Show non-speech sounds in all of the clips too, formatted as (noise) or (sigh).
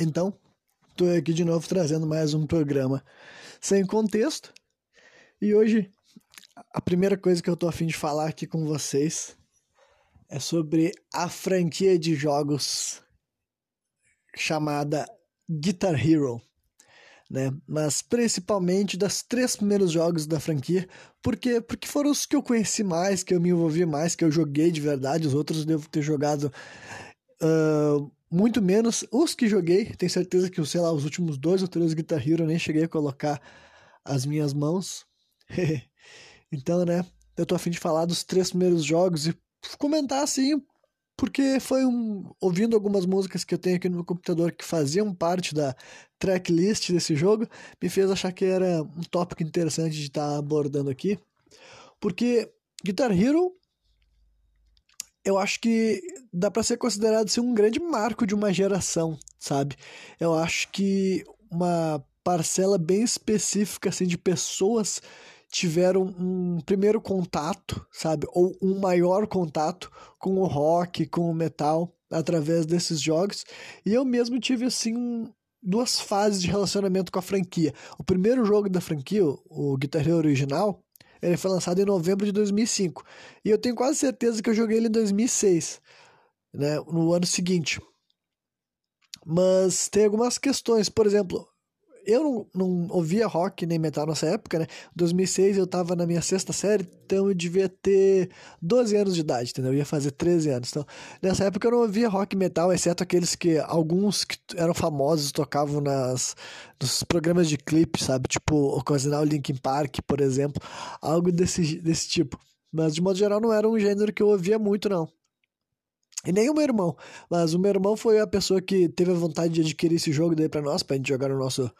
Então, estou aqui de novo trazendo mais um programa sem contexto. E hoje, a primeira coisa que eu estou afim de falar aqui com vocês é sobre a franquia de jogos chamada Guitar Hero. Né? Mas principalmente das três primeiros jogos da franquia, porque porque foram os que eu conheci mais, que eu me envolvi mais, que eu joguei de verdade. Os outros devo ter jogado uh, muito menos. Os que joguei, tenho certeza que, sei lá, os últimos dois ou três Guitar Hero eu nem cheguei a colocar as minhas mãos. (laughs) então, né, eu tô afim de falar dos três primeiros jogos e comentar assim, porque foi um. ouvindo algumas músicas que eu tenho aqui no meu computador que faziam parte da tracklist desse jogo, me fez achar que era um tópico interessante de estar tá abordando aqui. Porque Guitar Hero eu acho que dá para ser considerado assim, um grande marco de uma geração, sabe? Eu acho que uma parcela bem específica assim, de pessoas tiveram um primeiro contato, sabe? Ou um maior contato com o rock, com o metal, através desses jogos. E eu mesmo tive, assim, duas fases de relacionamento com a franquia. O primeiro jogo da franquia, o Guitar Hero original, ele foi lançado em novembro de 2005. E eu tenho quase certeza que eu joguei ele em 2006, né, no ano seguinte. Mas tem algumas questões, por exemplo, eu não, não, ouvia rock nem metal nessa época, né? Em 2006 eu tava na minha sexta série, então eu devia ter 12 anos de idade, entendeu? Eu ia fazer 13 anos. Então, nessa época eu não ouvia rock e metal, exceto aqueles que alguns que eram famosos tocavam nas nos programas de clipe, sabe? Tipo, ocasional Linkin Park, por exemplo, algo desse, desse tipo. Mas de modo geral não era um gênero que eu ouvia muito, não. E nem o meu irmão. Mas o meu irmão foi a pessoa que teve a vontade de adquirir esse jogo daí pra nós, pra gente jogar no nosso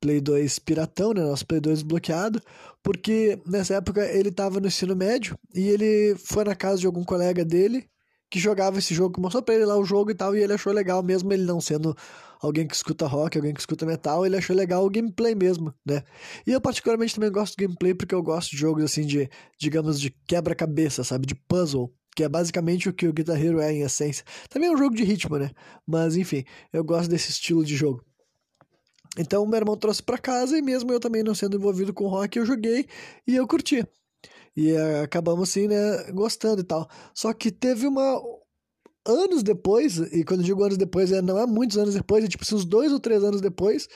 Play 2 piratão, né? Nosso Play 2 bloqueado. Porque nessa época ele tava no ensino médio e ele foi na casa de algum colega dele que jogava esse jogo, mostrou pra ele lá o jogo e tal, e ele achou legal, mesmo ele não sendo alguém que escuta rock, alguém que escuta metal, ele achou legal o gameplay mesmo, né? E eu particularmente também gosto do gameplay porque eu gosto de jogos assim de, digamos, de quebra-cabeça, sabe? De puzzle que é basicamente o que o Guitar Hero é em essência. Também é um jogo de ritmo, né? Mas enfim, eu gosto desse estilo de jogo. Então, meu irmão trouxe para casa e mesmo eu também não sendo envolvido com rock, eu joguei e eu curti. E uh, acabamos assim, né, gostando e tal. Só que teve uma anos depois, e quando eu digo anos depois, é, não é muitos anos depois, é tipo uns dois ou três anos depois,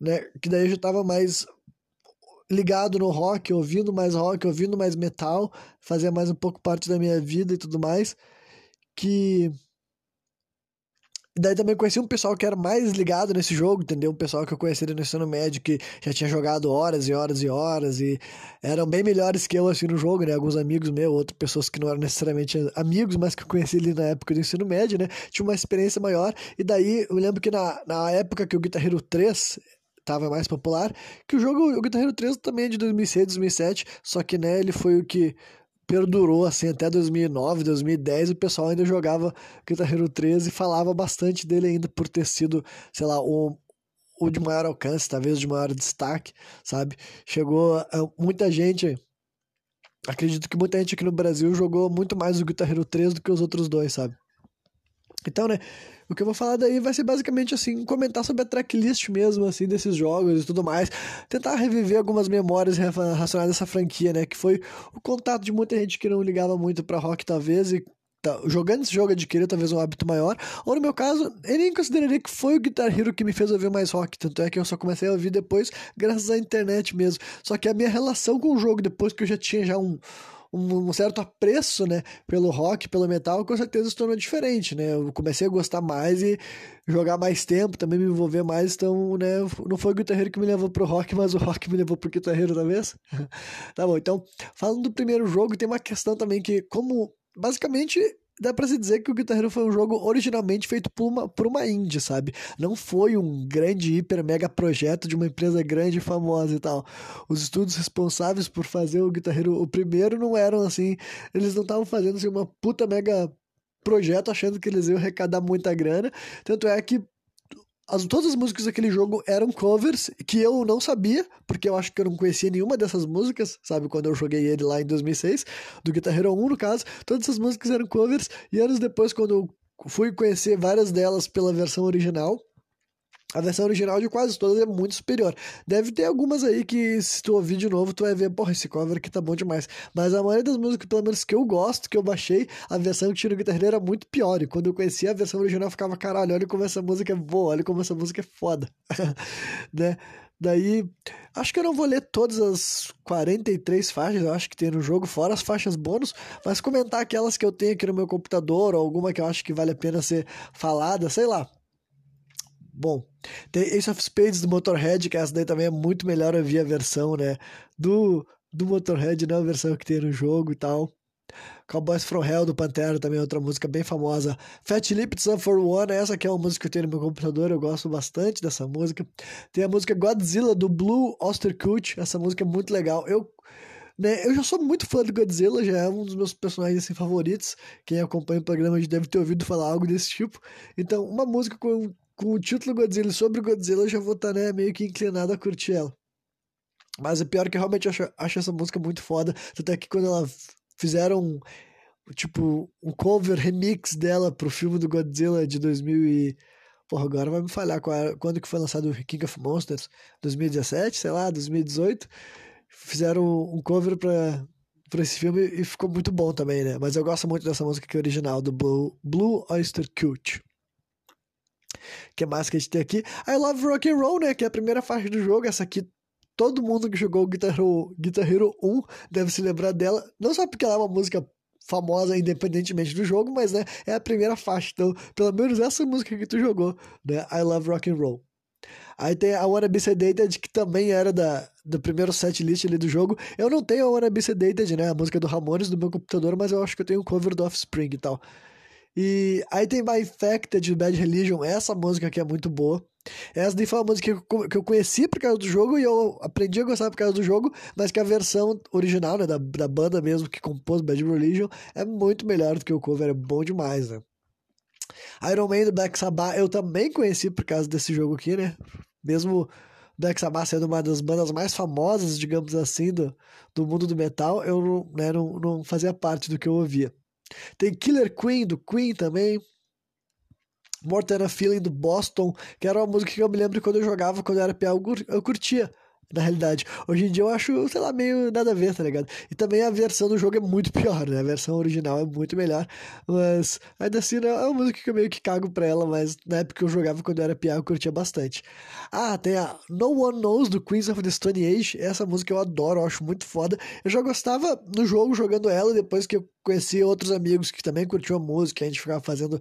né, que daí eu já tava mais ligado no rock, ouvindo mais rock, ouvindo mais metal, fazia mais um pouco parte da minha vida e tudo mais, que daí também conheci um pessoal que era mais ligado nesse jogo, entendeu? Um pessoal que eu conheci no ensino médio que já tinha jogado horas e horas e horas e eram bem melhores que eu assim no jogo, né? Alguns amigos meus, outras pessoas que não eram necessariamente amigos, mas que eu conheci ali na época do ensino médio, né? Tinha uma experiência maior e daí eu lembro que na, na época que o Guitar Hero 3 estava mais popular, que o jogo, o Guitar Hero 3 também é de 2006, 2007, só que né, ele foi o que perdurou assim até 2009, 2010, o pessoal ainda jogava Guitar Hero 3 e falava bastante dele ainda por ter sido, sei lá, o, o de maior alcance, talvez de maior destaque, sabe? Chegou muita gente acredito que muita gente aqui no Brasil jogou muito mais o Guitar Hero 3 do que os outros dois, sabe? Então, né, o que eu vou falar daí vai ser basicamente assim, comentar sobre a tracklist mesmo, assim, desses jogos e tudo mais. Tentar reviver algumas memórias relacionadas a essa franquia, né? Que foi o contato de muita gente que não ligava muito para rock, talvez, e tá, jogando esse jogo adquiriu talvez um hábito maior. Ou no meu caso, eu nem consideraria que foi o Guitar Hero que me fez ouvir mais rock. Tanto é que eu só comecei a ouvir depois, graças à internet mesmo. Só que a minha relação com o jogo, depois que eu já tinha já um um, certo apreço, né, pelo rock, pelo metal, com certeza se tornou diferente, né? Eu comecei a gostar mais e jogar mais tempo, também me envolver mais, então, né, não foi o guitarreiro que me levou pro rock, mas o rock me levou pro guitarreiro talvez. (laughs) tá bom, então, falando do primeiro jogo, tem uma questão também que, como basicamente dá pra se dizer que o Guitar Hero foi um jogo originalmente feito por uma, por uma indie, sabe? Não foi um grande, hiper, mega projeto de uma empresa grande e famosa e tal. Os estudos responsáveis por fazer o Guitar Hero, o primeiro, não eram assim, eles não estavam fazendo assim uma puta mega projeto achando que eles iam arrecadar muita grana. Tanto é que as, todas as músicas daquele jogo eram covers que eu não sabia, porque eu acho que eu não conhecia nenhuma dessas músicas, sabe? Quando eu joguei ele lá em 2006, do Guitar Hero 1, no caso, todas essas músicas eram covers, e anos depois, quando eu fui conhecer várias delas pela versão original, A versão original de quase todas é muito superior. Deve ter algumas aí que, se tu ouvir de novo, tu vai ver, porra, esse cover aqui tá bom demais. Mas a maioria das músicas, pelo menos que eu gosto, que eu baixei, a versão que tinha no Guitar Hero era muito pior. E quando eu conhecia a versão original, eu ficava, caralho, olha como essa música é boa, olha como essa música é foda. (laughs) né? Daí, acho que eu não vou ler todas as 43 faixas, eu acho que tem no jogo, fora as faixas bônus, mas comentar aquelas que eu tenho aqui no meu computador, ou alguma que eu acho que vale a pena ser falada, sei lá. Bom, tem Ace of Spades do Motorhead, que essa daí também é muito melhor ouvir a versão, né? Do, do Motorhead, não a versão que tem no jogo e tal. Cowboys From Hell do Pantera também é outra música bem famosa. Fat Lip Sun for One, essa que é uma música que eu tenho no meu computador, eu gosto bastante dessa música. Tem a música Godzilla do Blue Osterkut, essa música é muito legal. Eu né, eu já sou muito fã do Godzilla, já é um dos meus personagens assim, favoritos. Quem acompanha o programa já deve ter ouvido falar algo desse tipo. Então, uma música com com o título Godzilla sobre Godzilla, eu já vou estar tá, né, meio que inclinado a curtir ela. Mas o pior é que eu realmente acho, acho essa música muito foda. Até que quando ela fizeram tipo um cover remix dela pro filme do Godzilla de 2000 e porra, agora vai me falhar quando que foi lançado o King of Monsters, 2017, sei lá, 2018. Fizeram um cover para para esse filme e ficou muito bom também, né? Mas eu gosto muito dessa música que é original do Blue, Blue Oyster Cult que mais que a gente tem aqui? I Love Rock and Roll, né? Que é a primeira faixa do jogo. Essa aqui, todo mundo que jogou Guitar Hero, Guitar Hero 1 deve se lembrar dela. Não só porque ela é uma música famosa independentemente do jogo, mas né, é a primeira faixa. Então, pelo menos essa música que tu jogou, né? I Love Rock and Roll. Aí tem a Wanna Be Sedated, que também era da, do primeiro set list ali do jogo. Eu não tenho a Wanna Be Sedated, né? A música do Ramones do meu computador, mas eu acho que eu tenho um cover do Offspring e tal. E aí tem My Infected, Bad Religion, essa música aqui é muito boa. Essa daí foi uma música que eu conheci por causa do jogo e eu aprendi a gostar por causa do jogo, mas que a versão original, né, da, da banda mesmo que compôs Bad Religion é muito melhor do que o cover, é bom demais, né. Iron Man do Black Sabbath eu também conheci por causa desse jogo aqui, né, mesmo Black Sabbath sendo uma das bandas mais famosas, digamos assim, do, do mundo do metal, eu né, não, não fazia parte do que eu ouvia. Tem Killer Queen, do Queen também. A Feeling, do Boston, que era uma música que eu me lembro quando eu jogava, quando eu era pior, eu curtia na realidade. Hoje em dia eu acho, sei lá, meio nada a ver, tá ligado? E também a versão do jogo é muito (laughs) pior, né? A versão original é muito melhor, mas ainda assim né, é uma música que eu meio que cago pra ela, mas na época que eu jogava quando eu era pior eu curtia bastante. Ah, tem a No One Knows do Queens of the Stone Age, essa música eu adoro, eu acho muito foda. Eu já gostava no jogo jogando ela, depois que eu conheci outros amigos que também curtiam a música, a gente ficava fazendo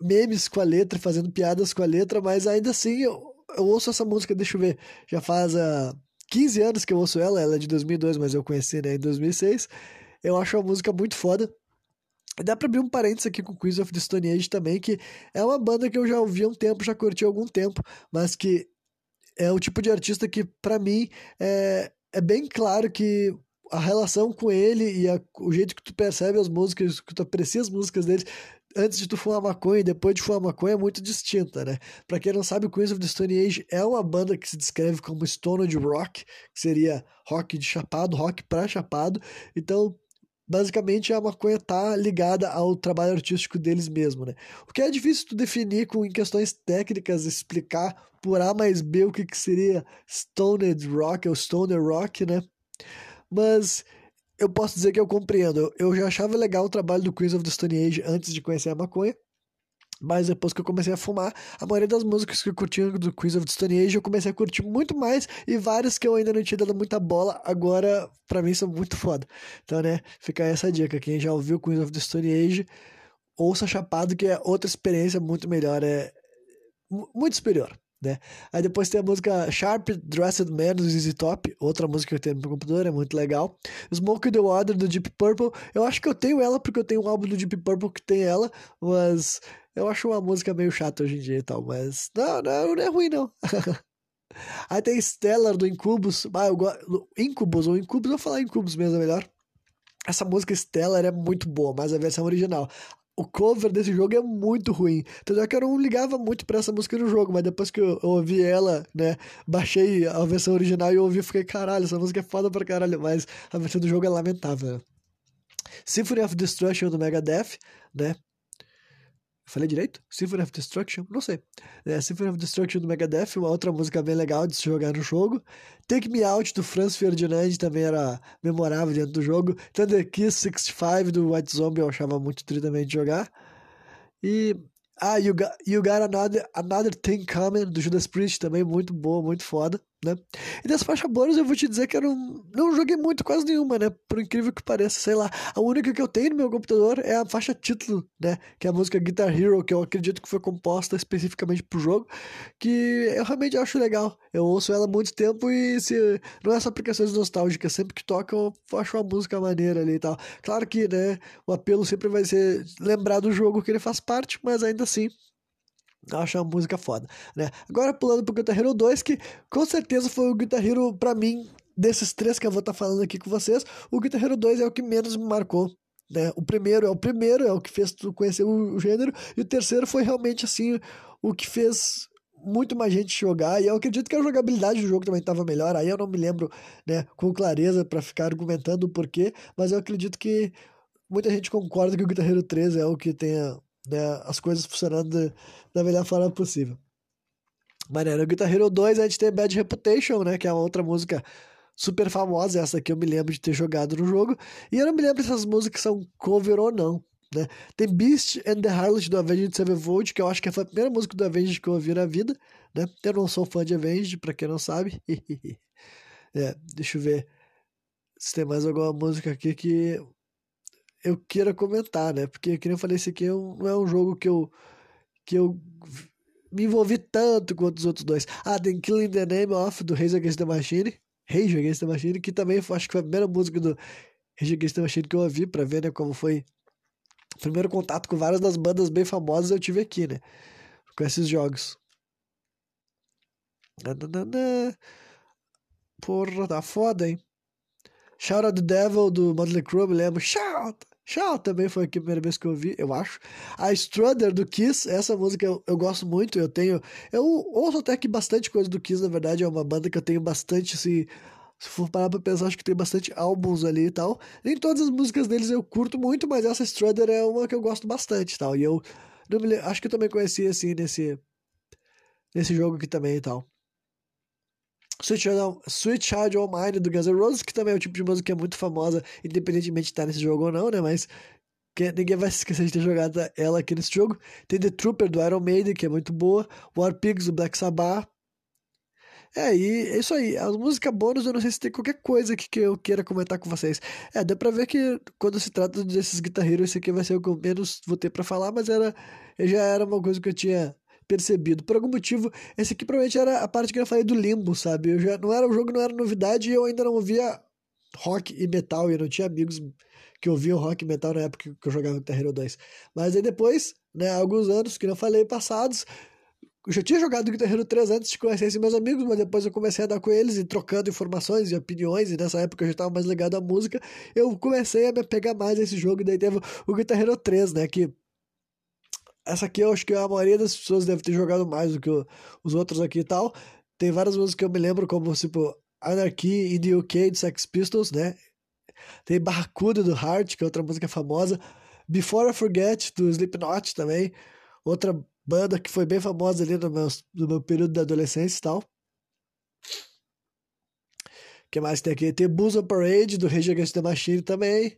memes com a letra, fazendo piadas com a letra, mas ainda assim eu eu ouço essa música, deixa eu ver, já faz uh, 15 anos que eu ouço ela, ela é de 2002, mas eu conheci né, em 2006. Eu acho a música muito foda. Dá pra abrir um parênteses aqui com Queens of the Stone Age também, que é uma banda que eu já ouvi há um tempo, já curti há algum tempo, mas que é o tipo de artista que, para mim, é, é bem claro que a relação com ele e a, o jeito que tu percebe as músicas, que tu aprecia as músicas dele, antes de tu fumar maconha e depois de fumar maconha é muito distinta, né? Pra quem não sabe, Queens of the Stone Age é uma banda que se descreve como Stoned Rock, que seria rock de chapado, rock pra chapado. Então, basicamente a maconha tá ligada ao trabalho artístico deles mesmo, né? O que é difícil tu definir com em questões técnicas, explicar por A mais B o que, que seria Stoned Rock ou Stoner Rock, né? Mas eu posso dizer que eu compreendo. Eu já achava legal o trabalho do Queens of the Stone Age antes de conhecer a maconha. Mas depois que eu comecei a fumar, a maioria das músicas que eu curtia do Queens of the Stone Age eu comecei a curtir muito mais. E várias que eu ainda não tinha dado muita bola, agora pra mim são muito foda. Então, né, fica essa dica. Quem já ouviu Queens of the Stone Age, ouça Chapado, que é outra experiência muito melhor. É muito superior né? Aí depois tem a música Sharp Dressed Man do ZZ Top, outra música que eu tenho no meu computador, é muito legal. Smoke the Water do Deep Purple, eu acho que eu tenho ela porque eu tenho um álbum do Deep Purple que tem ela, mas eu acho uma música meio chata hoje em dia e tal, mas não, não, não é ruim não. (laughs) Aí tem Stellar do Incubus, ah, eu Incubus ou Incubus, vou falar Incubus mesmo, é melhor. Essa música Stellar é muito boa, mas a versão original o cover desse jogo é muito ruim. Tanto é que eu não ligava muito pra essa música no jogo, mas depois que eu, ouvi ela, né, baixei a versão original e ouvi, fiquei, caralho, essa música é foda pra caralho, mas a versão do jogo é lamentável. Symphony of Destruction do Megadeth, né? Falei direito? Symphony of Destruction? Não sei. É, Symphony of Destruction do Megadeth, uma outra música bem legal de se jogar no jogo. Take Me Out do Franz Ferdinand também era memorável dentro do jogo. Thunder Kiss 65 do White Zombie eu achava muito tri também de jogar. E ah, you Got, you got another, another Thing Coming, do Judas Priest, também muito boa, muito foda, né? E das faixas bônus eu vou te dizer que eu não, não joguei muito, quase nenhuma, né? Por incrível que pareça, sei lá. A única que eu tenho no meu computador é a faixa título, né? Que é a música Guitar Hero, que eu acredito que foi composta especificamente pro jogo, que eu realmente acho legal. Eu ouço ela há muito tempo e se não é só aplicações nostálgicas, sempre que toca eu acho uma música maneira ali e tal. Claro que, né, o apelo sempre vai ser lembrar do jogo que ele faz parte, mas ainda assim acho uma música foda, né? Agora pulando pro Guitar Hero 2, que com certeza foi o Guitar Hero, pra mim, desses três que eu vou estar tá falando aqui com vocês, o Guitar Hero 2 é o que menos me marcou. Né? O primeiro é o primeiro, é o que fez tu conhecer o, o gênero, e o terceiro foi realmente assim, o que fez muito mais gente jogar, e eu acredito que a jogabilidade do jogo também estava melhor, aí eu não me lembro né, com clareza para ficar argumentando o porquê, mas eu acredito que muita gente concorda que o Guitar Hero 3 é o que tenha né, as coisas funcionando da melhor forma possível. Maneiro, o Guitar Hero 2 a gente tem Bad Reputation, né, que é uma outra música super famosa, essa aqui eu me lembro de ter jogado no jogo, e eu não me lembro se essas músicas são cover ou não, né. Tem Beast and the Harlot do Avenged Sevenfold, que eu acho que foi a primeira música do Avenged que eu ouvi na vida, né, eu não sou fã de Avenged, pra quem não sabe, (laughs) é, deixa eu ver se tem mais alguma música aqui que eu queira comentar, né? Porque, como eu falei, esse aqui é não é um jogo que eu, que eu me envolvi tanto quanto os outros dois. Ah, tem Killing the Name of, do Rage Against the Machine. Rage Against the Machine, que também acho que foi a primeira música do Rage Against the Machine que eu ouvi pra ver, né? Como foi o primeiro contato com várias das bandas bem famosas eu tive aqui, né? Com esses jogos. Porra, tá foda, hein? Shout Out the Devil do Motley Crue, me lembro. Shout! Tchau, também foi a primeira vez que eu ouvi, eu acho. A Strutter do Kiss, essa música eu, eu, gosto muito, eu tenho. Eu ouço até que bastante coisa do Kiss, na verdade, é uma banda que eu tenho bastante, se, se for parar pra pensar, acho que tem bastante álbuns ali e tal. Nem todas as músicas deles eu curto muito, mas essa Strutter é uma que eu gosto bastante e tal. E eu me, acho que eu também conheci assim nesse, nesse jogo aqui também e tal. Sweet Child, Sweet Child O' Mine do Guns N' Roses, que também é um tipo de música que é muito famosa, independentemente de estar nesse jogo ou não, né? Mas que ninguém vai se (laughs) esquecer de ter jogado ela aqui nesse jogo. Tem The Trooper do Iron Maiden, que é muito boa. War Pigs do Black Sabbath. É, e é isso aí. As músicas bônus, eu não sei se tem qualquer coisa que, que eu queira comentar com vocês. É, deu pra ver que quando se trata desses guitarreiros, esse aqui vai ser o que eu menos vou ter pra falar, mas era, já era uma coisa que eu tinha percebido. Por algum motivo, esse aqui provavelmente era a parte que eu falei do limbo, sabe? Eu já não era o jogo, não era novidade e eu ainda não ouvia rock e metal, e eu não tinha amigos que ouviam rock e metal na época que eu jogava Guitar Hero 2. Mas aí depois, né, alguns anos, que eu falei, passados, eu já tinha jogado Guitar Hero 3 antes de conhecer esses meus amigos, mas depois eu comecei a dar com eles e trocando informações e opiniões, e nessa época eu já estava mais ligado à música, eu comecei a me pegar mais a esse jogo, e daí teve o Guitar Hero 3, né, que essa aqui eu acho que a maioria das pessoas deve ter jogado mais do que os outros aqui e tal. Tem várias músicas que eu me lembro, como tipo Anarchy in the UK do Sex Pistols, né? Tem Barracuda do Heart, que é outra música famosa. Before I Forget do Slipknot também, outra banda que foi bem famosa ali no meu, no meu período da adolescência e tal. que mais tem aqui? Tem Booze on Parade do Rage Against the Machine também.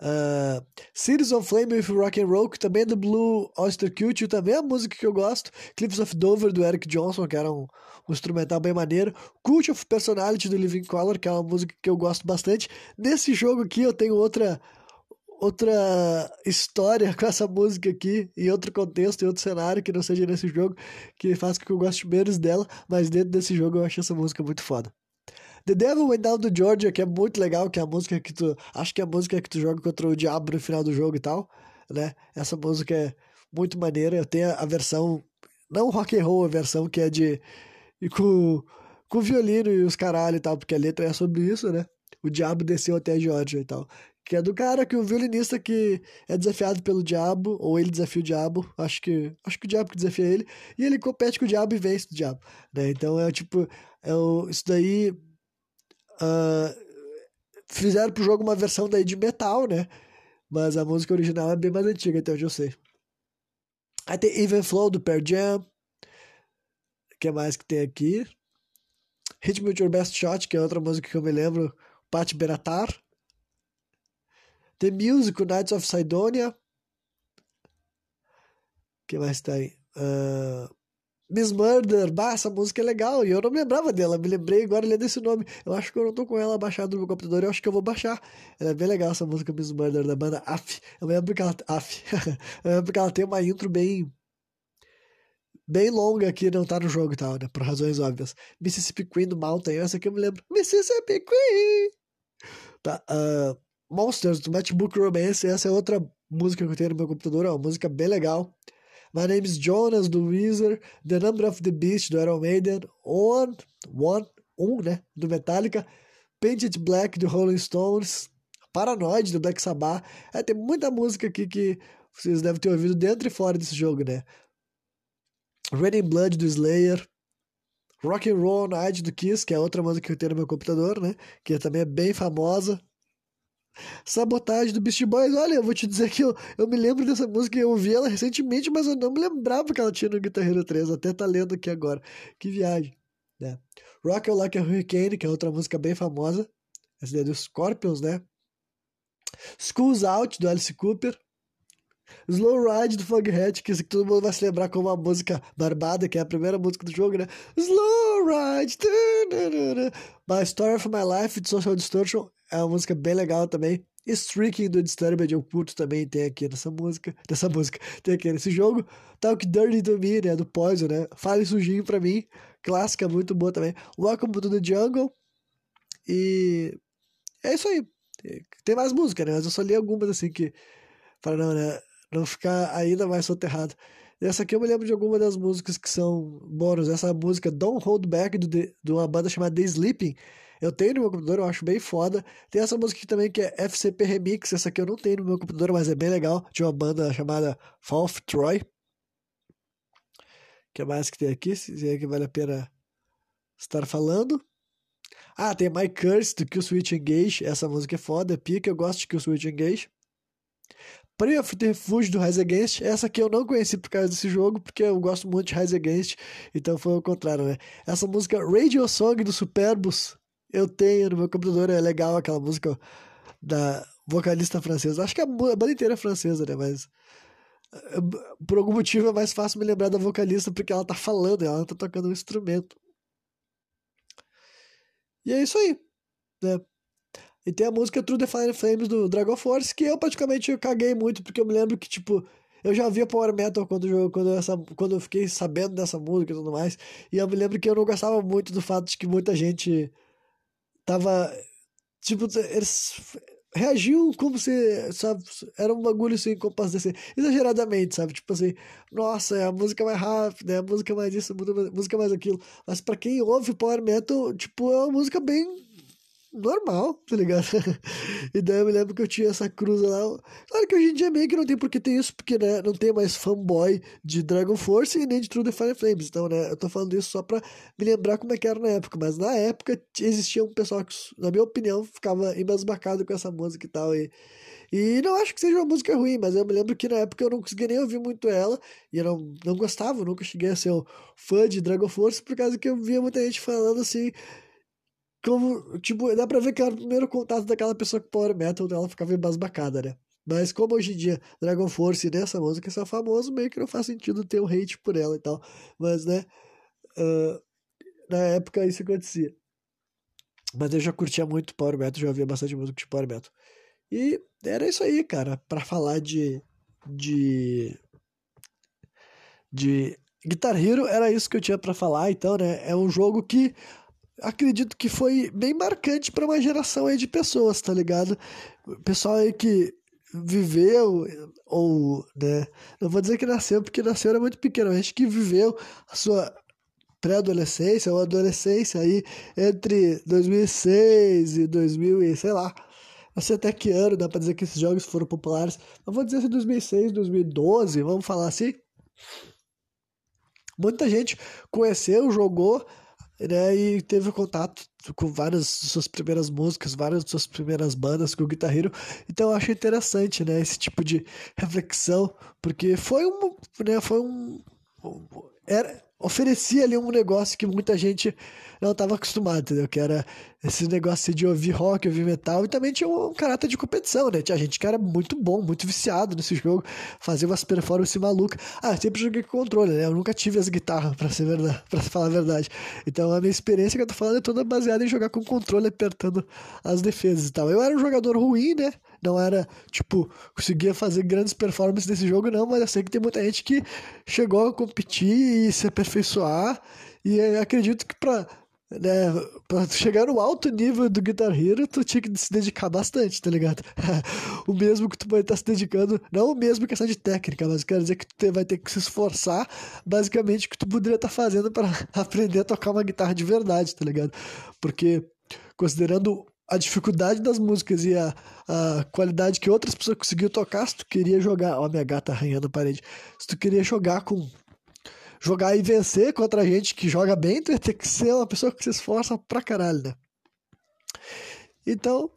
Uh, Cities of Flame with Rock and Roll, que também é do Blue Oyster Cult, também é a música que eu gosto. Cliffs of Dover, do Eric Johnson, que era um, um, instrumental bem maneiro. Cult of Personality, do Living Color, que é uma música que eu gosto bastante. Nesse jogo aqui eu tenho outra outra história (laughs) com essa música aqui, em outro contexto, em outro cenário, que não seja nesse jogo, que faz com que eu goste menos dela, mas dentro desse jogo eu acho essa música muito foda. The Devil Went Down to Georgia, que é muito legal, que é a música que tu. Acho que é a música que tu joga contra o diabo no final do jogo e tal, né? Essa música é muito maneira. Eu tenho a versão. Não rock and roll, a versão que é de. com, com violino e os caralho e tal, porque a letra é sobre isso, né? O diabo desceu até a Georgia e tal. Que é do cara que o violinista que é desafiado pelo diabo, ou ele desafia o diabo, acho que acho que o diabo que desafia ele, e ele compete com o diabo e vence o diabo, né? Então é tipo, é o, isso daí Uh, fizeram pro jogo uma versão daí de metal, né? Mas a música original é bem mais antiga, até onde eu sei. Aí tem Even Flow do Pearl Jam. O que mais que tem aqui? Hit Me With Your Best Shot, que é outra música que eu me lembro. Pat Benatar. The Music, Knights of Sidonia. O que mais tem? Uh, Miss Murder, bah, essa música é legal, e eu não me lembrava dela, me lembrei agora é desse nome. Eu acho que eu não tô com ela baixada no meu computador, eu acho que eu vou baixar. Ela é bem legal essa música Miss Murder da banda AF. Eu lembro que ela, AF. (laughs) eu lembro que ela tem uma intro bem bem longa que não tá no jogo e tal, né, por razões óbvias. Mississippi Queen do Mountain, essa aqui eu me lembro. Mississippi Queen! Tá, uh, Monsters do Matchbook Romance, essa é outra música que eu tenho no meu computador, é uma música bem legal. My Name is Jonas, do Weezer, The Number of the Beast, do Iron Maiden, One, One, Um, né, do Metallica, Painted Black, do Rolling Stones, Paranoid, do Black Sabbath. É, tem muita música aqui que vocês devem ter ouvido dentro e fora desse jogo, né? Raining Blood, do Slayer, Rock and Roll Night, do Kiss, que é outra música que eu tenho no meu computador, né? Que também é bem famosa. Sabotagem do Beast Boys. Olha, eu vou te dizer que eu, eu me lembro dessa música, eu ouvi ela recentemente, mas eu não me lembrava que ela tinha no Guitar Hero 3. Até tá lendo aqui agora. Que viagem. Né? Rock You Like a Hurricane, que é outra música bem famosa. Essa é do Scorpions, né? Schools Out, do Alice Cooper. Slow Ride do Foghat, que todo mundo vai se lembrar como a música Barbada, que é a primeira música do jogo, né? Slow Ride. My Story of My Life de Social Distortion é uma música bem legal também. Streaking do Disturbed eu curto também, tem aqui nessa música, (laughs) dessa música, tem aqui nesse jogo. Talk Dirty to Me, né, do Poison, né, Fale Sujinho pra mim, clássica, muito boa também. Welcome to the Jungle, e é isso aí. Tem mais música, né, mas eu só li algumas assim que, para não, né, não ficar ainda mais soterrado. Essa aqui eu me lembro de alguma das músicas que são bônus. Essa música Don't Hold Back, do, de uma banda chamada The Sleeping, eu tenho no meu computador, eu acho bem foda. Tem essa música aqui também que é FCP Remix. Essa aqui eu não tenho no meu computador, mas é bem legal. De uma banda chamada Fall of Troy. Que mais que tem aqui? Se é que vale a pena estar falando. Ah, tem My Curse do Kill Switch Engage. Essa música é foda, é pica. Eu gosto de Kill Switch Engage. Prey of the Refuge do Rise Against. Essa aqui eu não conheci por causa desse jogo, porque eu gosto muito de Rise Against. Então foi o contrário, né? Essa música Radio Song do Superbus eu tenho no meu computador, é legal aquela música da vocalista francesa. Acho que a banda inteira é francesa, né? Mas eh, por algum motivo é mais fácil me lembrar da vocalista porque ela tá falando, ela tá tocando um instrumento. E é isso aí, né? E tem a música True the Fire Flames do Dragon Force, que eu praticamente caguei muito, porque eu me lembro que, tipo, eu já via Power Metal quando, quando, essa, quando eu fiquei sabendo dessa música e tudo mais. E eu me lembro que eu não gostava muito do fato de que muita gente tava. Tipo, eles reagiam como se, sabe, era um bagulho assim, como posso dizer, exageradamente, sabe? Tipo assim, nossa, é a música mais rápida, é a música mais isso, a música mais aquilo. Mas para quem ouve Power Metal, tipo, é uma música bem normal, tá ligado? (laughs) e daí eu me lembro que eu tinha essa cruz lá. Claro que hoje em dia meio que não tem porque ter isso, porque né, não tem mais fanboy de Dragon Force e nem de True the Fire Flames. Então, né, eu tô falando isso só pra me lembrar como é que era na época. Mas na época existia um pessoal que, na minha opinião, ficava embasbacado com essa música e tal. E, e não acho que seja uma música ruim, mas eu me lembro que na época eu não conseguia nem ouvir muito ela, e eu não, não gostava, nunca cheguei a ser um fã de Dragon Force, por causa que eu via muita gente falando assim, como, tipo, dá pra ver que era o primeiro contato daquela pessoa com Power Metal, ela ficava embasbacada, né? Mas como hoje em dia Dragon Force nessa música são famosos, meio que não faz sentido ter um hate por ela e tal. Mas, né, uh, na época isso acontecia. Mas eu já curtia muito Power Metal, já ouvia bastante música de Power Metal. E era isso aí, cara, para falar de, de de Guitar Hero, era isso que eu tinha para falar, então, né, é um jogo que acredito que foi bem marcante para uma geração aí de pessoas, tá ligado? Pessoal aí que viveu ou, né, não vou dizer que nasceu porque nasceu era muito pequeno, mas que viveu a sua pré-adolescência ou adolescência aí entre 2006 e 2000 e sei lá, não sei até que ano dá para dizer que esses jogos foram populares. Não vou dizer se 2006, 2012, vamos falar assim. Muita gente conheceu, jogou né? E teve contato com várias suas primeiras músicas, várias suas primeiras bandas com o Guitar Hero. Então eu acho interessante, né? Esse tipo de reflexão, porque foi um, né? Foi um, era oferecia ali um negócio que muita gente não estava acostumado, entendeu? Que era esse negócio de ouvir rock, ouvir metal, e também tinha um caráter de competição, né? Tinha gente que era muito bom, muito viciado nesse jogo, fazia umas performances malucas. Ah, eu sempre joguei com controle, né? Eu nunca tive as guitarras, pra ser verdade, (laughs) pra falar a verdade. Então a minha experiência que eu tô falando é toda baseada em jogar com controle, apertando as defesas e tal. Eu era um jogador ruim, né? Não era, tipo, conseguia fazer grandes performances nesse jogo, não, mas eu sei que tem muita gente que chegou a competir e se aperfeiçoar. E acredito que pra né, pra chegar no alto nível do Guitar Hero, tu tinha que se dedicar bastante, tá ligado? (laughs) o mesmo que tu vai estar se dedicando, não o mesmo questão de técnica, mas quero dizer que tu vai ter que se esforçar, basicamente, o que tu poderia estar fazendo para (laughs) aprender a tocar uma guitarra de verdade, tá ligado? Porque, considerando a dificuldade das músicas e a, a qualidade que outras pessoas conseguiam tocar, se tu queria jogar, ó, minha gata arranhando a parede, se tu queria jogar com jogar e vencer contra gente que joga bem, tu ia ter que ser uma pessoa que se esforça pra caralho, né? Então,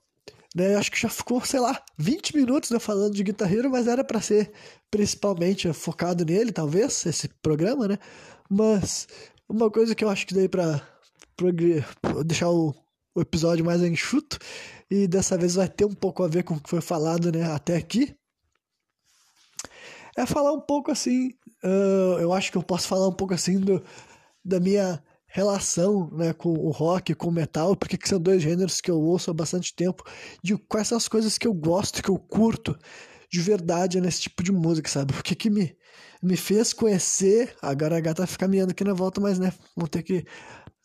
né, acho que já ficou, sei lá, 20 minutos né, falando de guitarreiro, mas era para ser principalmente focado nele, talvez, esse programa, né? Mas uma coisa que eu acho que daí pra, pra deixar o, o episódio mais enxuto, e dessa vez vai ter um pouco a ver com o que foi falado né, até aqui, é falar um pouco assim uh, eu acho que eu posso falar um pouco assim do, da minha relação né, com o rock, com o metal, porque são dois gêneros que eu ouço há bastante tempo, de quais são as coisas que eu gosto, que eu curto de verdade nesse tipo de música, sabe? O que, que me, me fez conhecer. Agora a gata vai ficar miando aqui na volta, mas né, vão ter que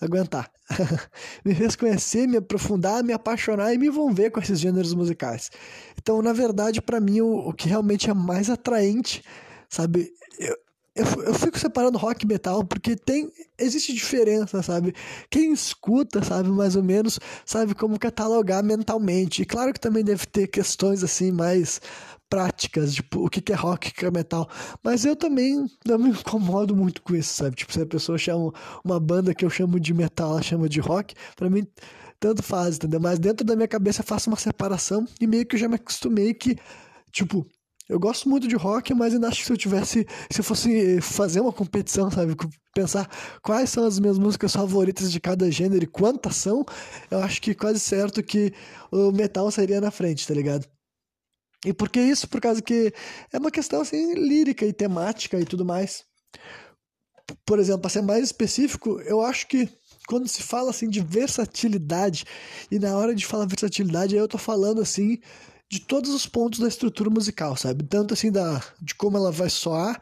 aguentar. (laughs) me fez conhecer, me aprofundar, me apaixonar e me envolver com esses gêneros musicais. Então, na verdade, para mim, o, o, que realmente é mais atraente, sabe? Eu, eu, eu fico separando rock e metal porque tem existe diferença, sabe? Quem escuta, sabe, mais ou menos, sabe como catalogar mentalmente. E claro que também deve ter questões assim mais práticas, tipo, o que é rock, o que é metal. Mas eu também não me (laughs) incomodo muito com isso, sabe? Tipo, se a pessoa chama uma banda que eu chamo de metal, ela chama de rock, para mim tanto faz, entendeu? Mas dentro da minha cabeça eu faço uma separação e meio que eu já me acostumei que, tipo, eu gosto muito de rock, mas ainda acho que se eu tivesse, se eu fosse fazer uma competição, sabe, pensar quais são as minhas músicas favoritas de cada gênero e quantas são, eu acho que quase certo que o metal seria na frente, tá ligado? E por que isso? Por causa que é uma questão assim lírica e temática e tudo mais. Por exemplo, para ser mais específico, eu acho que quando se fala assim de versatilidade, e na hora de falar versatilidade, eu tô falando assim de todos os pontos da estrutura musical, sabe? Tanto assim da, de como ela vai soar,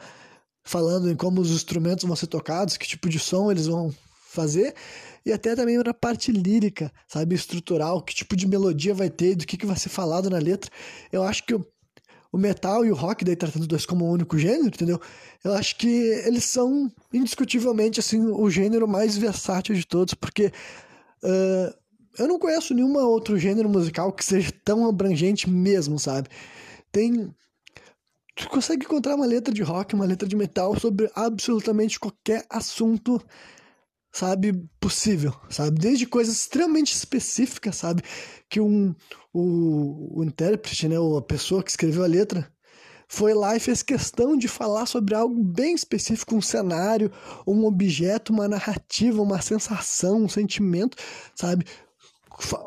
falando em como os instrumentos vão ser tocados, que tipo de som eles vão fazer, e até também na parte lírica, sabe? Estrutural, que tipo de melodia vai ter, do que, que vai ser falado na letra. Eu acho que o, metal e o rock, daí tratando dois como um único gênero, entendeu? Eu acho que eles são indiscutivelmente assim o gênero mais versátil de todos, porque uh, eu não conheço nenhum outro gênero musical que seja tão abrangente mesmo, sabe? Tem. Tu consegue encontrar uma letra de rock, uma letra de metal sobre absolutamente qualquer assunto, sabe, possível, sabe? Desde coisas extremamente específicas, sabe? Que um, o, o intérprete, né, ou a pessoa que escreveu a letra, foi lá e fez questão de falar sobre algo bem específico, um cenário, um objeto, uma narrativa, uma sensação, um sentimento, sabe?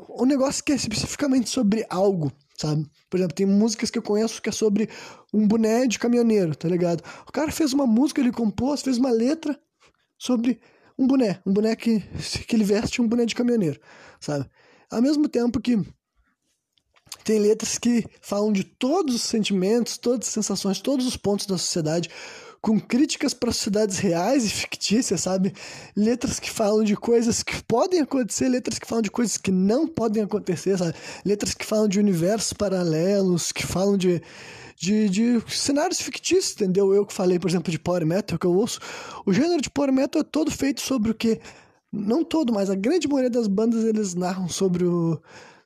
Um negócio que é especificamente sobre algo, sabe? Por exemplo, tem músicas que eu conheço que é sobre um boné de caminhoneiro, tá ligado? O cara fez uma música, ele compôs, fez uma letra sobre um boné, um boné que, que ele veste um boné de caminhoneiro, sabe? Ao mesmo tempo que tem letras que falam de todos os sentimentos, todas as sensações, todos os pontos da sociedade, com críticas para sociedades reais e fictícias, sabe? Letras que falam de coisas que podem acontecer, letras que falam de coisas que não podem acontecer, sabe? Letras que falam de universos paralelos, que falam de, de, de cenários fictícios, entendeu? Eu que falei, por exemplo, de Power Metal, que eu ouço. O gênero de Power Metal é todo feito sobre o que. Não todo, mas a grande maioria das bandas eles narram sobre o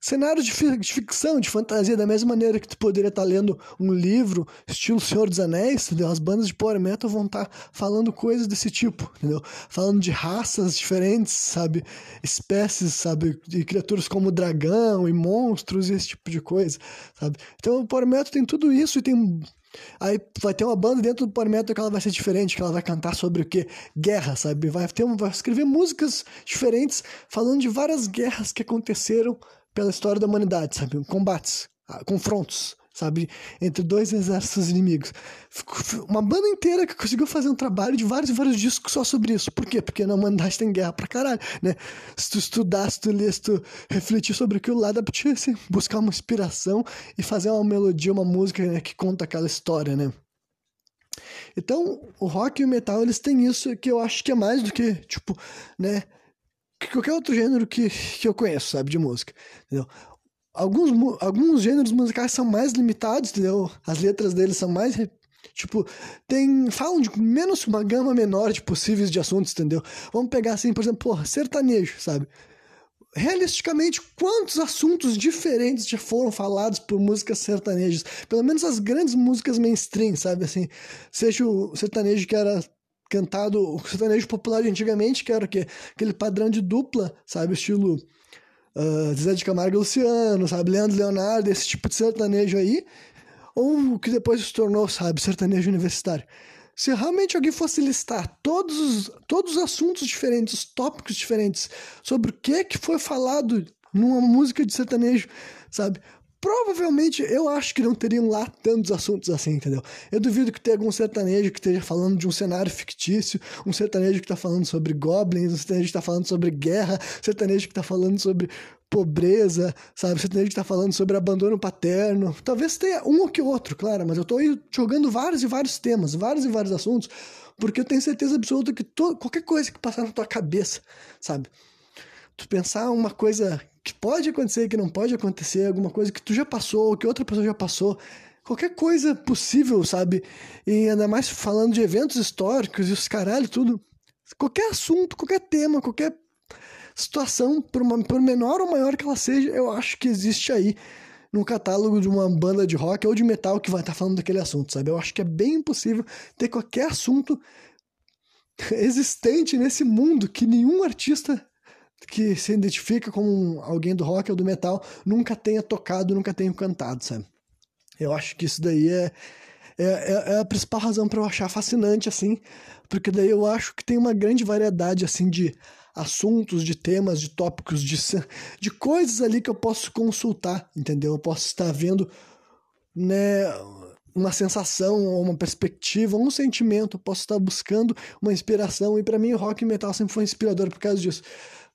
cenários de, ficção, de fantasia, da mesma maneira que tu poderia estar tá lendo um livro estilo Senhor dos Anéis, entendeu? As bandas de power metal vão estar tá falando coisas desse tipo, entendeu? Falando de raças diferentes, sabe? Espécies, sabe? De criaturas como dragão e monstros e esse tipo de coisa, sabe? Então o power metal tem tudo isso e tem Aí vai ter uma banda dentro do Power Metal que ela vai ser diferente, que ela vai cantar sobre o que? Guerra, sabe? Vai, ter, vai escrever músicas diferentes falando de várias guerras que aconteceram pela história da humanidade, sabe? Combates, ah, confrontos, sabe? Entre dois exércitos inimigos. Uma banda inteira que conseguiu fazer um trabalho de vários e vários discos só sobre isso. Por quê? Porque na humanidade tem guerra pra caralho, né? Se tu estudar, se tu ler, se tu refletir sobre aquilo lá, dá pra te assim, buscar uma inspiração e fazer uma melodia, uma música né, que conta aquela história, né? Então, o rock e o metal, eles têm isso que eu acho que é mais do que, tipo, né? Qualquer outro gênero que, que eu conheço, sabe, de música, entendeu? Alguns, alguns gêneros musicais são mais limitados, entendeu? As letras deles são mais Tipo, tem. Falam de menos uma gama menor de possíveis de assuntos, entendeu? Vamos pegar assim, por exemplo, porra, sertanejo, sabe? Realisticamente, quantos assuntos diferentes já foram falados por músicas sertanejas? Pelo menos as grandes músicas mainstream, sabe? Assim, seja o sertanejo que era cantado, o sertanejo popular de antigamente, que era? Aquele padrão de dupla, sabe? Estilo uh, Zé de Camargo e Luciano, sabe? Leandro Leonardo, esse tipo de sertanejo aí. Ou o que depois se tornou, sabe? Sertanejo universitário. Se realmente alguém fosse listar todos os, todos os assuntos diferentes, os tópicos diferentes, sobre o que, que foi falado numa música de sertanejo, sabe? Provavelmente eu acho que não teriam lá tantos assuntos assim, entendeu? Eu duvido que tenha algum sertanejo que esteja falando de um cenário fictício, um sertanejo que está falando sobre goblins, um sertanejo que está falando sobre guerra, um sertanejo que está falando sobre pobreza, sabe? Sertanejo que está falando sobre abandono paterno. Talvez tenha um ou que outro, claro, mas eu estou jogando vários e vários temas, vários e vários assuntos, porque eu tenho certeza absoluta que qualquer coisa que passar na tua cabeça, sabe? Tu pensar uma coisa que pode acontecer, que não pode acontecer, alguma coisa que tu já passou, que outra pessoa já passou, qualquer coisa possível, sabe? E ainda mais falando de eventos históricos e os caralho, tudo. Qualquer assunto, qualquer tema, qualquer situação, por, uma, por menor ou maior que ela seja, eu acho que existe aí no catálogo de uma banda de rock ou de metal que vai estar tá falando daquele assunto, sabe? Eu acho que é bem impossível ter qualquer assunto (laughs) existente nesse mundo que nenhum artista que se identifica como alguém do rock ou do metal nunca tenha tocado, nunca tenha cantado, sabe? Eu acho que isso daí é, é, é, é a principal razão para eu achar fascinante, assim, porque daí eu acho que tem uma grande variedade, assim, de assuntos, de temas, de tópicos, de, de coisas ali que eu posso consultar, entendeu? Eu posso estar vendo, né, uma sensação, uma perspectiva, um sentimento, eu posso estar buscando uma inspiração, e para mim o rock e metal sempre foi inspirador por causa disso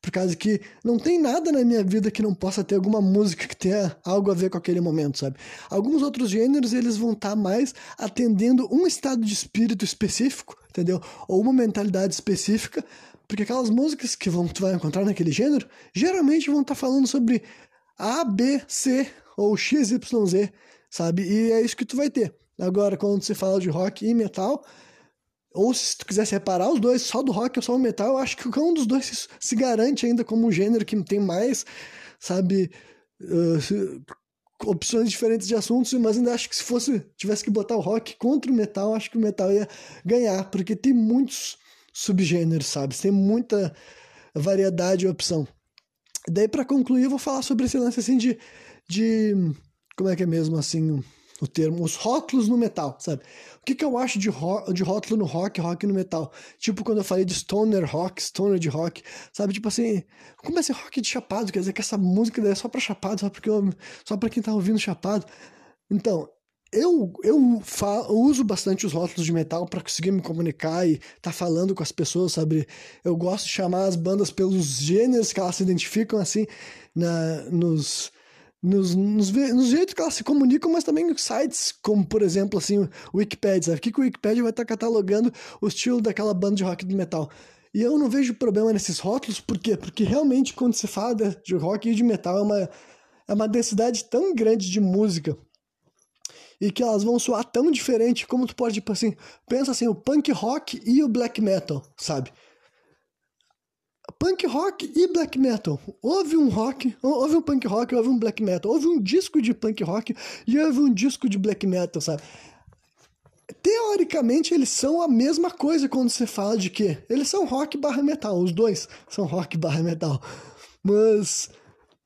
por causa que não tem nada na minha vida que não possa ter alguma música que tenha algo a ver com aquele momento, sabe? Alguns outros gêneros, eles vão estar tá mais atendendo um estado de espírito específico, entendeu? Ou uma mentalidade específica, porque aquelas músicas que vão, tu vai encontrar naquele gênero, geralmente vão estar tá falando sobre A, B, C ou X, Y, Z, sabe? E é isso que tu vai ter. Agora, quando se fala de rock e metal, ou se tu quiser separar os dois, só do rock ou só do metal, eu acho que um dos dois se, se garante ainda como um gênero que tem mais, sabe, uh, opções diferentes de assuntos, mas ainda acho que se fosse, tivesse que botar o rock contra o metal, acho que o metal ia ganhar, porque tem muitos subgêneros, sabe, tem muita variedade e opção. Daí, para concluir, eu vou falar sobre esse lance, assim, de, de como é que é mesmo, assim, o termo, os rótulos no metal, sabe? O que, que eu acho de, de rótulo no rock, rock no metal? Tipo quando eu falei de stoner rock, stoner de rock, sabe? Tipo assim, como é esse rock de chapado? Quer dizer que essa música é só pra chapado, só, porque eu, só pra quem tá ouvindo chapado. Então, eu, eu, eu uso bastante os rótulos de metal para conseguir me comunicar e tá falando com as pessoas, sabe? Eu gosto de chamar as bandas pelos gêneros que elas se identificam, assim, na, nos nos, nos, nos jeitos que elas se comunicam, mas também nos sites, como por exemplo assim, o Wikipedia. Sabe? O que, o Wikipedia vai estar tá catalogando o estilo daquela banda de rock do metal? E eu não vejo problema nesses rótulos, por quê? Porque realmente quando se fala de rock e de metal é uma, é uma densidade tão grande de música e que elas vão soar tão diferente como tu pode, tipo assim, pensa assim, o punk rock e o black metal, sabe? Punk rock e black metal. Houve um rock, houve um punk rock, houve um black metal. Houve um disco de punk rock e houve um disco de black metal, sabe? Teoricamente, eles são a mesma coisa quando você fala de quê? Eles são rock barra metal, os dois são rock barra metal. Mas,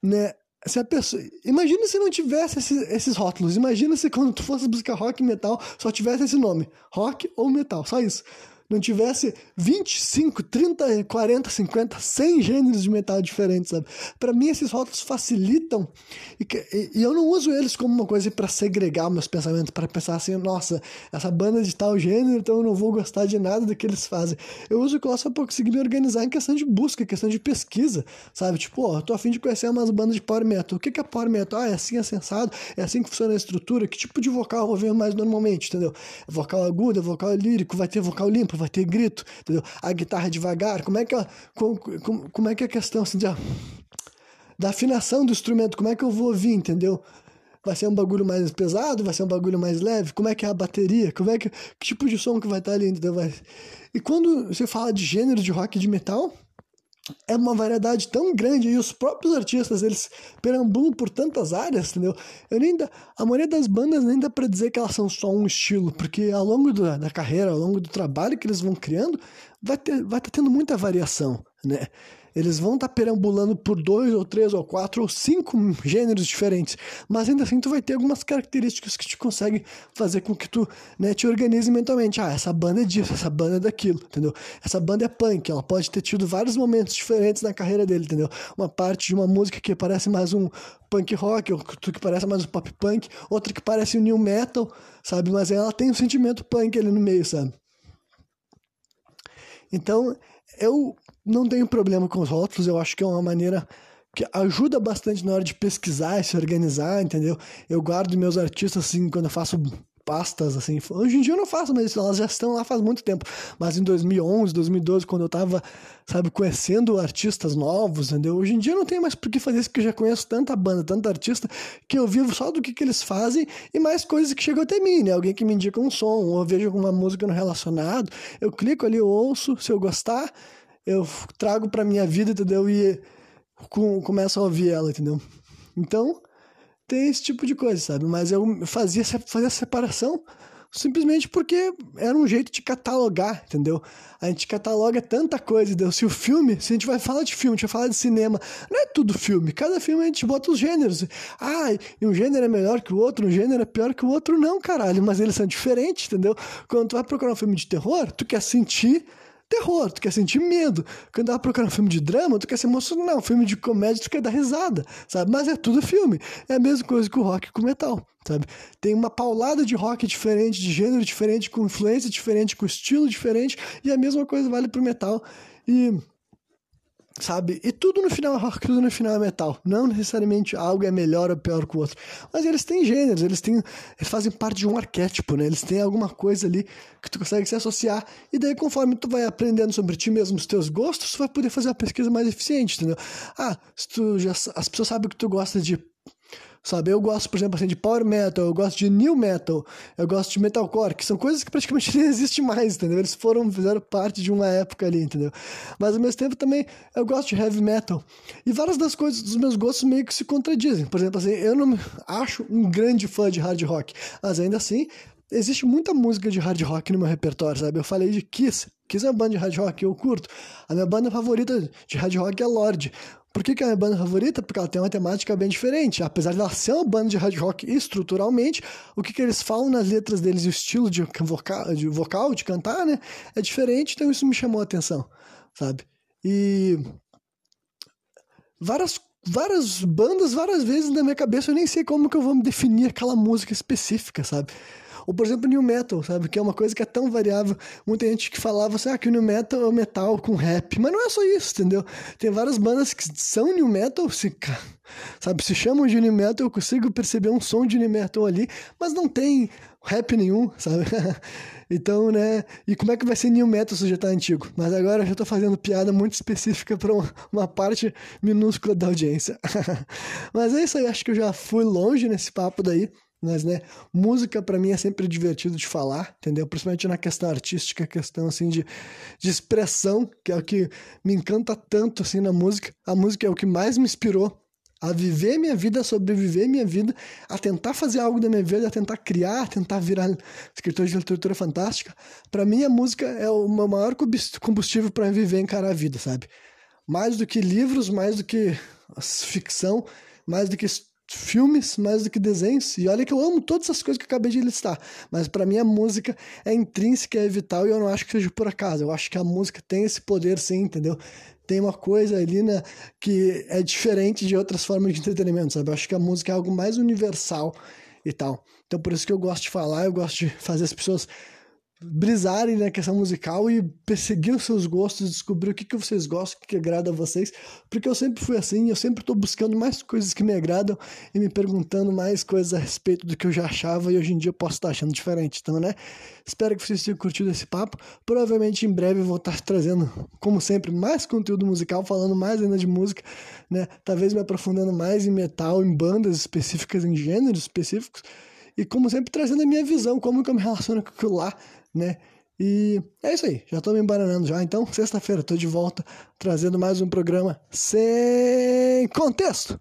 né, se a pessoa. Imagina se não tivesse esses, esses rótulos. Imagina se quando tu fosse buscar rock e metal só tivesse esse nome: rock ou metal, só isso não tivesse 25, 30, 40, 50, 100 gêneros de metal diferentes, sabe? Para mim, esses rótulos facilitam e, e, e, eu não uso eles como uma coisa para segregar meus pensamentos, para pensar assim, nossa, essa banda de tal gênero, então eu não vou gostar de nada do que eles fazem. Eu uso o só para conseguir me organizar em questão de busca, em questão de pesquisa, sabe? Tipo, ó, tô afim de conhecer umas bandas de power metal. O que, que é power metal? Ah, é assim, é sensado, é assim que funciona a estrutura, que tipo de vocal eu vou ver mais normalmente, entendeu? É vocal agudo, é vocal lírico, vai ter vocal limpo, vai ter grito, entendeu? A guitarra devagar, como é que, como, como é, que é a questão assim, de, da afinação do instrumento, como é que eu vou ouvir, entendeu? Vai ser um bagulho mais pesado, vai ser um bagulho mais leve, como é que é a bateria, como é que, que tipo de som que vai estar ali, entendeu? Vai... E quando você fala de gênero de rock e de metal, é uma variedade tão grande e os próprios artistas eles perambulam por tantas áreas, entendeu? Eu nem a maioria das bandas nem dá para dizer que elas são só um estilo, porque ao longo do, da carreira, ao longo do trabalho que eles vão criando, vai ter vai tá tendo muita variação, né? Eles vão estar tá perambulando por dois ou três ou quatro ou cinco gêneros diferentes, mas ainda assim tu vai ter algumas características que te conseguem fazer com que tu né, te organize mentalmente. Ah, essa banda é disso, essa banda é daquilo, entendeu? Essa banda é punk, ela pode ter tido vários momentos diferentes na carreira dele, entendeu? Uma parte de uma música que parece mais um punk rock, outro que parece mais um pop punk, outra que parece um new metal, sabe? Mas ela tem um sentimento punk ali no meio, sabe? Então, eu não tenho problema com os rótulos, eu acho que é uma maneira que ajuda bastante na hora de pesquisar e se organizar, entendeu? Eu guardo meus artistas assim quando eu faço pastas assim. Hoje em dia eu não faço, mas elas já estão lá faz muito tempo. Mas em 2011, 2012, quando eu tava, sabe, conhecendo artistas novos, entendeu? Hoje em dia eu não tenho mais por que fazer isso, porque eu já conheço tanta banda, tanta artista, que eu vivo só do que, que eles fazem e mais coisas que chegam até mim, né? Alguém que me indica um som, ou eu vejo alguma música no relacionado, eu clico ali, eu ouço, se eu gostar eu trago pra minha vida, entendeu? E com, começo a ouvir ela, entendeu? Então, tem esse tipo de coisa, sabe? Mas eu fazia, fazia separação simplesmente porque era um jeito de catalogar, entendeu? A gente cataloga tanta coisa, entendeu? Se o filme, se a gente vai falar de filme, a gente vai falar de cinema, não é tudo filme. Cada filme a gente bota os gêneros. Ah, e um gênero é melhor que o outro, um gênero é pior que o outro, não, caralho. Mas eles são diferentes, entendeu? Quando tu vai procurar um filme de terror, tu quer sentir terror, tu quer sentir medo. Quando tava procurando um filme de drama, tu quer se emocionar. Um filme de comédia, tu quer dar risada, sabe? Mas é tudo filme. É a mesma coisa que o rock com o metal, sabe? Tem uma paulada de rock diferente, de gênero diferente, com influência diferente, com estilo diferente, e a mesma coisa vale pro metal. E sabe? E tudo no final é rock, tudo no final é metal. Não necessariamente algo é melhor ou pior que o outro. Mas eles têm gêneros, eles têm. Eles fazem parte de um arquétipo, né? Eles têm alguma coisa ali que tu consegue se associar. E daí, conforme tu vai aprendendo sobre ti mesmo, os teus gostos, tu vai poder fazer uma pesquisa mais eficiente, entendeu? Ah, se tu já, as pessoas sabem que tu gosta de sabe? Eu gosto, por exemplo, assim, de power metal, eu gosto de new metal, eu gosto de metalcore, que são coisas que praticamente (laughs) nem existem mais, entendeu? Eles foram, fizeram parte de uma época ali, entendeu? Mas ao mesmo tempo também eu gosto de heavy metal. E várias das coisas dos meus gostos meio que se contradizem. Por exemplo, assim, eu não acho um grande fã de hard rock, mas ainda assim existe muita música de hard rock no meu repertório, sabe? Eu falei de Kiss. Kiss é uma banda de hard rock que eu curto. A minha banda favorita de hard rock é Lorde. Por que, que é a minha banda favorita? Porque ela tem uma temática bem diferente. Apesar de ela ser uma banda de hard rock estruturalmente, o que, que eles falam nas letras deles e o estilo de vocal, de vocal, de cantar, né? É diferente, então isso me chamou a atenção, sabe? E várias várias bandas, várias vezes na minha cabeça eu nem sei como que eu vou me definir aquela música específica, sabe? Ou, por exemplo, New Metal, sabe? Que é uma coisa que é tão variável. Muita gente que falava assim, ah, que o New Metal é metal com rap. Mas não é só isso, entendeu? Tem várias bandas que são New Metal, se, sabe? Se chamam de New Metal, eu consigo perceber um som de New Metal ali, mas não tem rap nenhum, sabe? (laughs) então, né? E como é que vai ser New Metal se já tá antigo? Mas agora eu já tô fazendo piada muito específica para uma parte minúscula da audiência. (laughs) mas é isso aí, acho que eu já fui longe nesse papo daí. Mas, né, música para mim é sempre divertido de falar, entendeu? Principalmente na questão artística, questão, assim, de, de expressão, que é o que me encanta tanto, assim, na música. A música é o que mais me inspirou a viver minha vida, a sobreviver minha vida, a tentar fazer algo da minha vida, a tentar criar, a tentar virar escritor de literatura fantástica. Para mim, a música é o maior combustível para viver e encarar a vida, sabe? Mais do que livros, mais do que ficção, mais do que filmes mais do que desenhos. E olha que eu amo todas essas coisas que eu acabei de listar. Mas para mim a música é intrínseca, é vital e eu não acho que seja por acaso. Eu acho que a música tem esse poder sim, entendeu? Tem uma coisa ali né, que é diferente de outras formas de entretenimento, sabe? Eu acho que a música é algo mais universal e tal. Então por isso que eu gosto de falar, eu gosto de fazer as pessoas brisarem na questão musical e perseguir os seus gostos, descobrir o que, que vocês gostam, o que, que agrada a vocês, porque eu sempre fui assim, eu sempre estou buscando mais coisas que me agradam e me perguntando mais coisas a respeito do que eu já achava e hoje em dia eu posso estar achando diferente, então, né? Espero que vocês tenham curtido esse papo, provavelmente em breve eu vou estar trazendo, como sempre, mais conteúdo musical, falando mais ainda de música, né? Talvez me aprofundando mais em metal, em bandas específicas, em gêneros específicos, e como sempre trazendo a minha visão, como que eu me relaciono com aquilo lá, né? E é isso aí, já tô me embaranando já. Então, sexta-feira tô de volta trazendo mais um programa sem contexto.